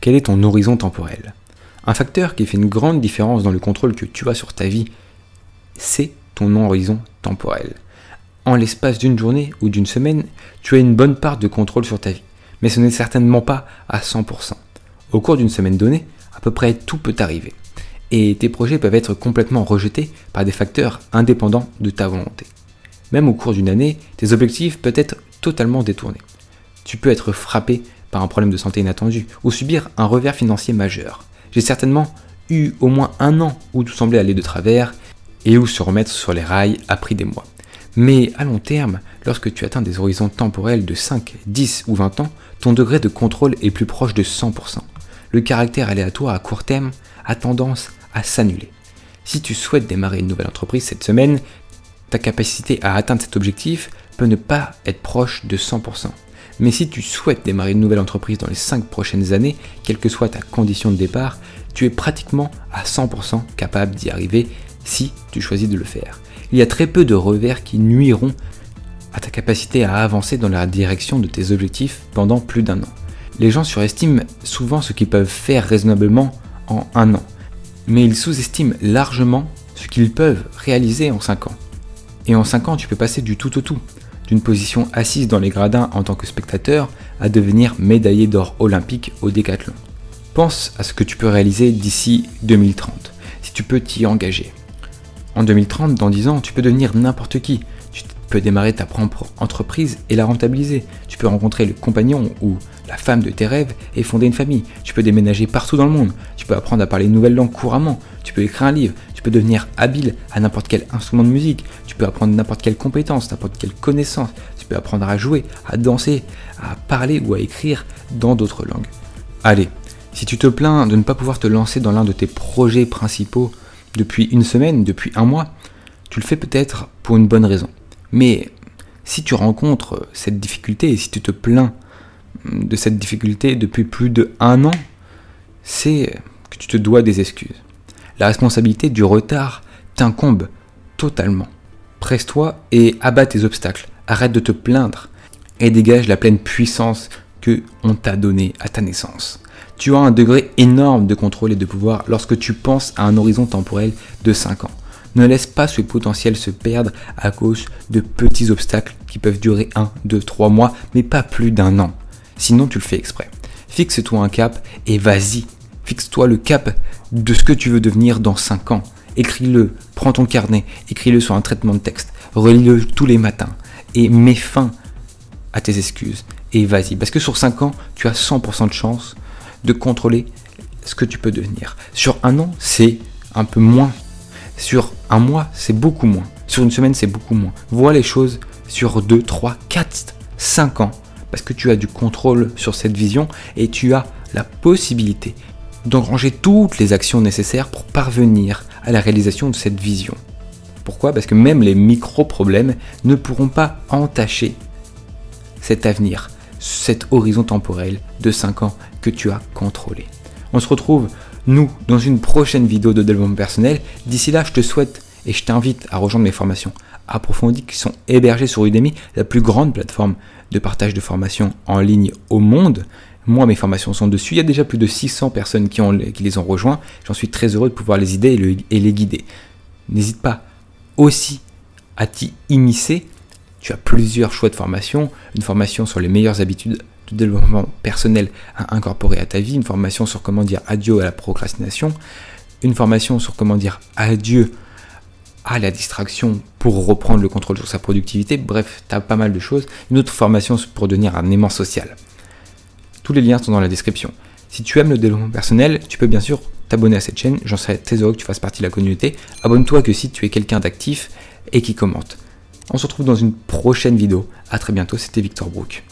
Quel est ton horizon temporel? Un facteur qui fait une grande différence dans le contrôle que tu as sur ta vie, c'est ton horizon temporel. En l'espace d'une journée ou d'une semaine, tu as une bonne part de contrôle sur ta vie, mais ce n'est certainement pas à 100%. Au cours d'une semaine donnée, à peu près tout peut arriver, et tes projets peuvent être complètement rejetés par des facteurs indépendants de ta volonté. Même au cours d'une année, tes objectifs peuvent être totalement détournés. Tu peux être frappé par un problème de santé inattendu ou subir un revers financier majeur. J'ai certainement eu au moins un an où tout semblait aller de travers et où se remettre sur les rails a pris des mois. Mais à long terme, lorsque tu atteins des horizons temporels de 5, 10 ou 20 ans, ton degré de contrôle est plus proche de 100%. Le caractère aléatoire à court terme a tendance à s'annuler. Si tu souhaites démarrer une nouvelle entreprise cette semaine, ta capacité à atteindre cet objectif peut ne pas être proche de 100%. Mais si tu souhaites démarrer une nouvelle entreprise dans les 5 prochaines années, quelle que soit ta condition de départ, tu es pratiquement à 100% capable d'y arriver si tu choisis de le faire. Il y a très peu de revers qui nuiront à ta capacité à avancer dans la direction de tes objectifs pendant plus d'un an. Les gens surestiment souvent ce qu'ils peuvent faire raisonnablement en un an, mais ils sous-estiment largement ce qu'ils peuvent réaliser en 5 ans. Et en 5 ans, tu peux passer du tout au tout d'une position assise dans les gradins en tant que spectateur à devenir médaillé d'or olympique au décathlon. Pense à ce que tu peux réaliser d'ici 2030, si tu peux t'y engager. En 2030, dans 10 ans, tu peux devenir n'importe qui. Tu peux démarrer ta propre entreprise et la rentabiliser. Tu peux rencontrer le compagnon ou la femme de tes rêves et fonder une famille. Tu peux déménager partout dans le monde. Tu peux apprendre à parler une nouvelle langue couramment. Tu peux écrire un livre. Tu peux devenir habile à n'importe quel instrument de musique. Tu peux apprendre n'importe quelle compétence, n'importe quelle connaissance. Tu peux apprendre à jouer, à danser, à parler ou à écrire dans d'autres langues. Allez, si tu te plains de ne pas pouvoir te lancer dans l'un de tes projets principaux depuis une semaine, depuis un mois, tu le fais peut-être pour une bonne raison. Mais si tu rencontres cette difficulté et si tu te plains de cette difficulté depuis plus de un an, c'est que tu te dois des excuses. La responsabilité du retard t'incombe totalement. Presse-toi et abat tes obstacles. Arrête de te plaindre et dégage la pleine puissance que on t'a donnée à ta naissance. Tu as un degré énorme de contrôle et de pouvoir lorsque tu penses à un horizon temporel de 5 ans. Ne laisse pas ce potentiel se perdre à cause de petits obstacles qui peuvent durer 1, 2, 3 mois, mais pas plus d'un an. Sinon, tu le fais exprès. Fixe-toi un cap et vas-y. Fixe-toi le cap de ce que tu veux devenir dans 5 ans. Écris-le, prends ton carnet, écris-le sur un traitement de texte, relis-le tous les matins et mets fin à tes excuses. Et vas-y, parce que sur 5 ans, tu as 100% de chance de contrôler ce que tu peux devenir. Sur un an, c'est un peu moins. Sur un mois, c'est beaucoup moins. Sur une semaine, c'est beaucoup moins. Vois les choses sur 2, 3, 4, 5 ans. Parce que tu as du contrôle sur cette vision et tu as la possibilité d'engranger toutes les actions nécessaires pour parvenir à la réalisation de cette vision. Pourquoi? Parce que même les micro-problèmes ne pourront pas entacher cet avenir, cet horizon temporel de 5 ans que tu as contrôlé. On se retrouve, nous, dans une prochaine vidéo de développement personnel. D'ici là, je te souhaite et je t'invite à rejoindre mes formations approfondies qui sont hébergées sur Udemy, la plus grande plateforme de partage de formations en ligne au monde. Moi, mes formations sont dessus. Il y a déjà plus de 600 personnes qui, les ont rejoints. J'en suis très heureux de pouvoir les aider et, les guider. N'hésite pas aussi à t'y immiscer. Tu as plusieurs choix de formation. Une formation sur les meilleures habitudes de développement personnel à incorporer à ta vie. Une formation sur comment dire adieu à la procrastination. Une formation sur comment dire adieu à la distraction pour reprendre le contrôle sur sa productivité. Bref, tu as pas mal de choses. Une autre formation pour devenir un aimant social. Tous les liens sont dans la description. Si tu aimes le développement personnel, tu peux bien sûr t'abonner à cette chaîne. J'en serais très heureux que tu fasses partie de la communauté. Abonne-toi que si tu es quelqu'un d'actif et qui commente. On se retrouve dans une prochaine vidéo. A très bientôt, c'était Victor Brook.